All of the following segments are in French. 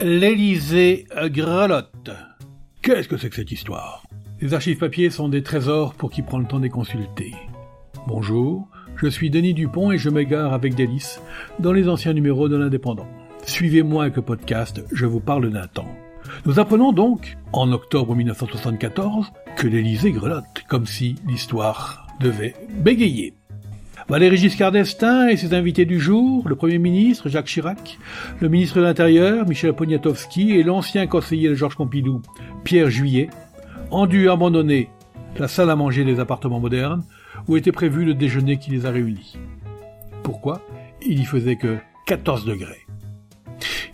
L'Élysée grelotte. Qu'est-ce que c'est que cette histoire? Les archives papier sont des trésors pour qui prend le temps de les consulter. Bonjour, je suis Denis Dupont et je m'égare avec délice dans les anciens numéros de l'Indépendant. Suivez-moi avec le podcast, je vous parle d'un temps. Nous apprenons donc, en octobre 1974, que l'Élysée grelotte, comme si l'histoire devait bégayer. Valéry Giscard d'Estaing et ses invités du jour, le Premier ministre Jacques Chirac, le ministre de l'Intérieur Michel Poniatowski et l'ancien conseiller de Georges Pompidou Pierre Juillet, ont dû abandonner la salle à manger des appartements modernes où était prévu le déjeuner qui les a réunis. Pourquoi? Il y faisait que 14 degrés.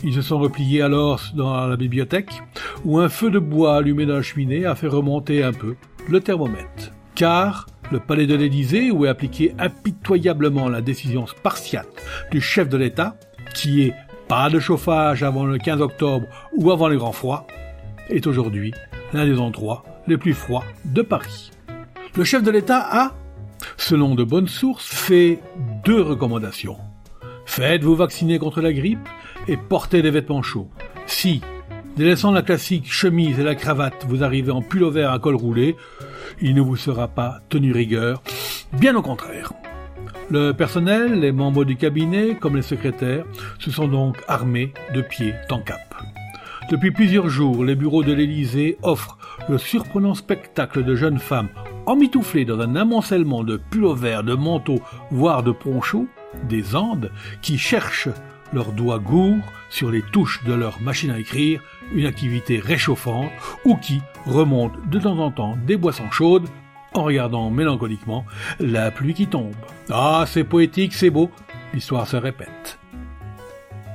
Ils se sont repliés alors dans la bibliothèque, où un feu de bois allumé dans la cheminée a fait remonter un peu le thermomètre. Car le palais de l'Élysée, où est appliquée impitoyablement la décision spartiate du chef de l'État, qui est pas de chauffage avant le 15 octobre ou avant les grands froids, est aujourd'hui l'un des endroits les plus froids de Paris. Le chef de l'État a, selon de bonnes sources, fait deux recommandations. Faites-vous vacciner contre la grippe et portez des vêtements chauds. Si, délaissant la classique chemise et la cravate, vous arrivez en pull vert à col roulé, il ne vous sera pas tenu rigueur, bien au contraire. Le personnel, les membres du cabinet comme les secrétaires se sont donc armés de pieds en cap. Depuis plusieurs jours, les bureaux de l'Élysée offrent le surprenant spectacle de jeunes femmes emmitouflées dans un amoncellement de pullovers, de manteaux, voire de ponchos, des Andes, qui cherchent leurs doigts gourds sur les touches de leur machine à écrire, une activité réchauffante, ou qui remontent de temps en temps des boissons chaudes en regardant mélancoliquement la pluie qui tombe. Ah, c'est poétique, c'est beau, l'histoire se répète.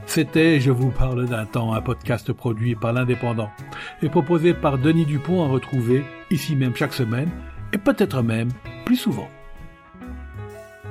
C'était Je vous parle d'un temps, un podcast produit par l'Indépendant et proposé par Denis Dupont à retrouver ici même chaque semaine et peut-être même plus souvent.